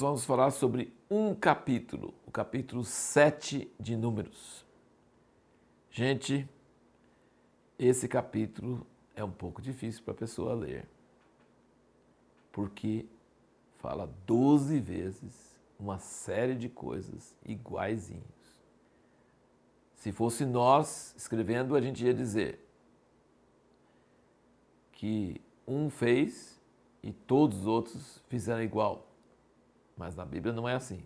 nós vamos falar sobre um capítulo, o capítulo 7 de Números. Gente, esse capítulo é um pouco difícil para a pessoa ler, porque fala 12 vezes uma série de coisas iguaizinhos. Se fosse nós escrevendo, a gente ia dizer que um fez e todos os outros fizeram igual. Mas na Bíblia não é assim.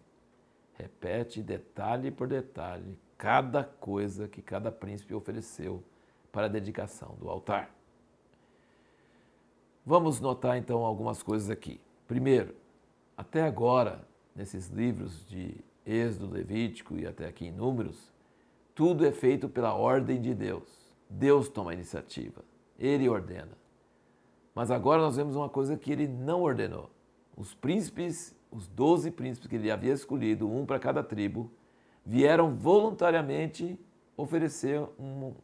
Repete detalhe por detalhe cada coisa que cada príncipe ofereceu para a dedicação do altar. Vamos notar então algumas coisas aqui. Primeiro, até agora, nesses livros de Êxodo, Levítico e até aqui em Números, tudo é feito pela ordem de Deus. Deus toma a iniciativa, ele ordena. Mas agora nós vemos uma coisa que ele não ordenou. Os príncipes, os doze príncipes que ele havia escolhido, um para cada tribo, vieram voluntariamente oferecer um,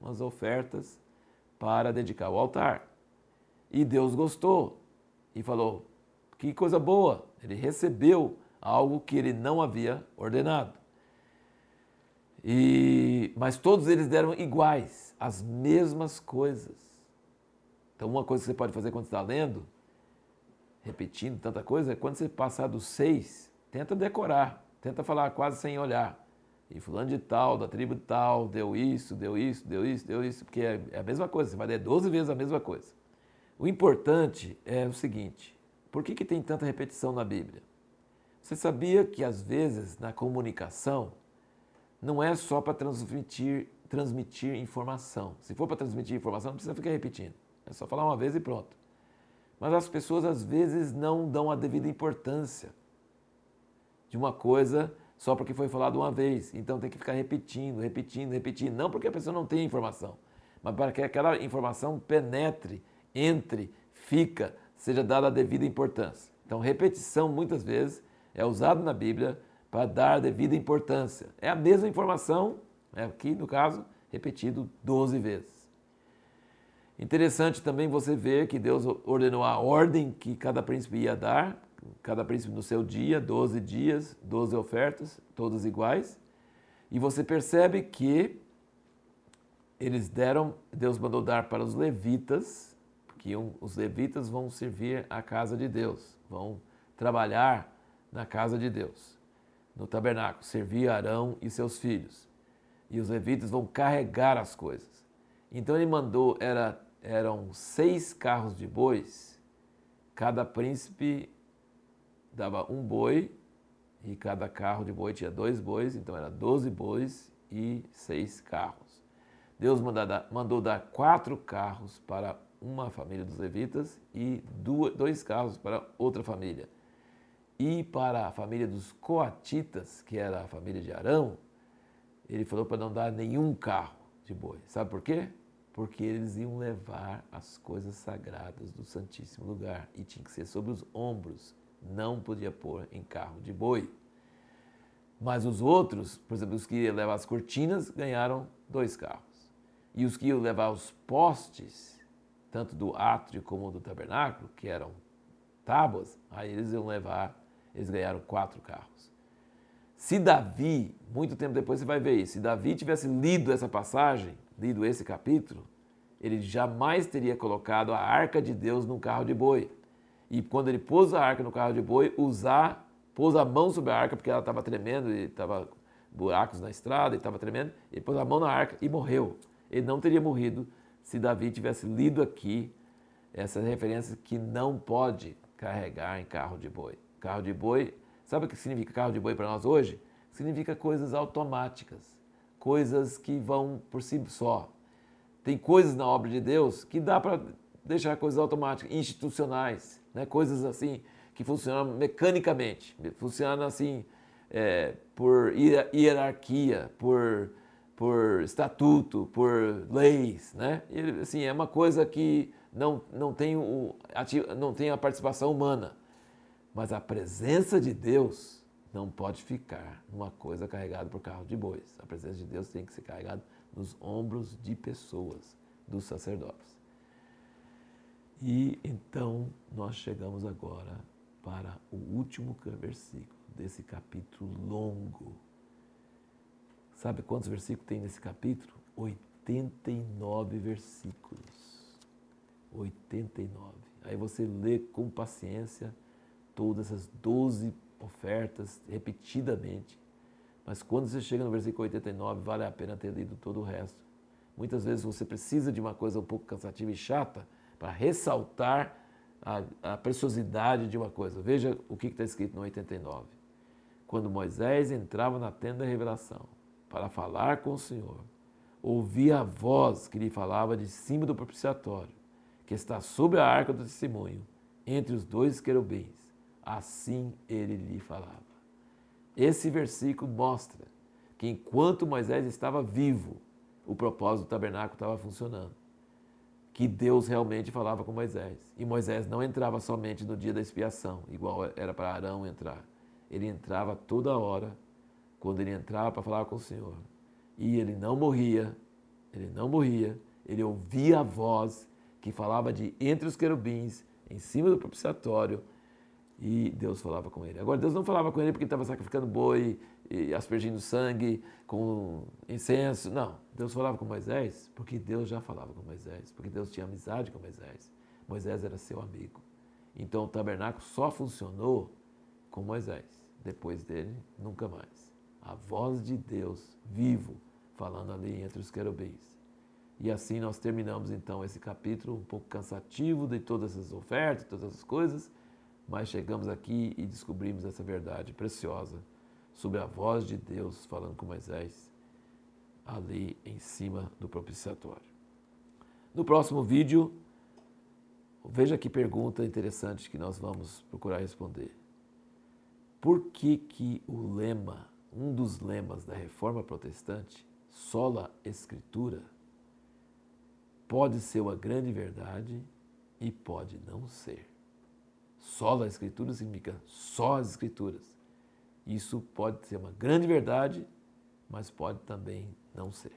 umas ofertas para dedicar o altar. E Deus gostou e falou: que coisa boa! Ele recebeu algo que ele não havia ordenado. E, mas todos eles deram iguais, as mesmas coisas. Então, uma coisa que você pode fazer quando está lendo, repetindo tanta coisa, quando você passar dos seis, tenta decorar, tenta falar quase sem olhar. E fulano de tal, da tribo de tal, deu isso, deu isso, deu isso, deu isso, porque é, é a mesma coisa, você vai ler 12 vezes a mesma coisa. O importante é o seguinte: por que, que tem tanta repetição na Bíblia? Você sabia que às vezes na comunicação não é só para transmitir, transmitir informação. Se for para transmitir informação, não precisa ficar repetindo. É só falar uma vez e pronto. Mas as pessoas às vezes não dão a devida importância de uma coisa só porque foi falado uma vez. Então tem que ficar repetindo, repetindo, repetindo. Não porque a pessoa não tem informação, mas para que aquela informação penetre, entre, fica, seja dada a devida importância. Então, repetição muitas vezes é usado na Bíblia para dar a devida importância. É a mesma informação, né, aqui no caso, repetido 12 vezes. Interessante também você ver que Deus ordenou a ordem que cada príncipe ia dar, cada príncipe no seu dia, 12 dias, 12 ofertas, todas iguais. E você percebe que eles deram, Deus mandou dar para os levitas que os levitas vão servir a casa de Deus, vão trabalhar na casa de Deus, no tabernáculo, servir Arão e seus filhos. E os levitas vão carregar as coisas. Então ele mandou, era, eram seis carros de bois, cada príncipe dava um boi, e cada carro de boi tinha dois bois, então era doze bois e seis carros. Deus mandou dar, quatro carros para uma família dos levitas e dois carros para outra família. E para a família dos coatitas, que era a família de Arão, ele falou para não dar nenhum carro de boi. Sabe por quê? Porque eles iam levar as coisas sagradas do Santíssimo Lugar e tinha que ser sobre os ombros, não podia pôr em carro de boi. Mas os outros, por exemplo, os que iam levar as cortinas, ganharam dois carros. E os que iam levar os postes tanto do átrio como do tabernáculo, que eram tábuas, aí eles iam levar, eles ganharam quatro carros. Se Davi, muito tempo depois você vai ver isso, se Davi tivesse lido essa passagem, lido esse capítulo, ele jamais teria colocado a arca de Deus num carro de boi. E quando ele pôs a arca no carro de boi, usar, pôs a mão sobre a arca, porque ela estava tremendo, e estava buracos na estrada, e estava tremendo, ele pôs a mão na arca e morreu. Ele não teria morrido se Davi tivesse lido aqui essa referência que não pode carregar em carro de boi. Carro de boi, sabe o que significa carro de boi para nós hoje? Significa coisas automáticas, coisas que vão por si só. Tem coisas na obra de Deus que dá para deixar coisas automáticas, institucionais, né? coisas assim que funcionam mecanicamente, funcionam assim é, por hierarquia, por por estatuto, por leis, né? E, assim, é uma coisa que não, não, tem o, não tem a participação humana. Mas a presença de Deus não pode ficar numa coisa carregada por carro de bois. A presença de Deus tem que ser carregada nos ombros de pessoas, dos sacerdotes. E então nós chegamos agora para o último versículo desse capítulo longo. Sabe quantos versículos tem nesse capítulo? 89 versículos. 89. Aí você lê com paciência todas as 12 ofertas repetidamente. Mas quando você chega no versículo 89, vale a pena ter lido todo o resto. Muitas vezes você precisa de uma coisa um pouco cansativa e chata para ressaltar a, a, preciosidade de uma coisa. Veja o que está escrito no 89. Quando Moisés entrava na tenda da revelação para falar com o Senhor, ouvia a voz que lhe falava de cima do propiciatório, que está sobre a arca do testemunho, entre os dois querubins. Assim ele lhe falava. Esse versículo mostra que enquanto Moisés estava vivo, o propósito do tabernáculo estava funcionando. Que Deus realmente falava com Moisés. E Moisés não entrava somente no dia da expiação, igual era para Arão entrar. Ele entrava toda hora, quando ele entrava para falar com o Senhor. E ele não morria, ele não morria, ele ouvia a voz que falava de entre os querubins, em cima do propiciatório, e Deus falava com ele. Agora, Deus não falava com ele porque estava sacrificando boi, e aspergindo sangue com incenso. Não, Deus falava com Moisés porque Deus já falava com Moisés, porque Deus tinha amizade com Moisés. Moisés era seu amigo. Então o tabernáculo só funcionou com Moisés. Depois dele, nunca mais. A voz de Deus vivo falando ali entre os querubins. E assim nós terminamos então esse capítulo um pouco cansativo de todas essas ofertas, todas essas coisas, mas chegamos aqui e descobrimos essa verdade preciosa sobre a voz de Deus falando com Moisés ali em cima do propiciatório. No próximo vídeo, veja que pergunta interessante que nós vamos procurar responder. Por que que o lema, um dos lemas da reforma protestante, sola escritura, pode ser uma grande verdade e pode não ser? Sola escritura significa só as escrituras. Isso pode ser uma grande verdade, mas pode também não ser.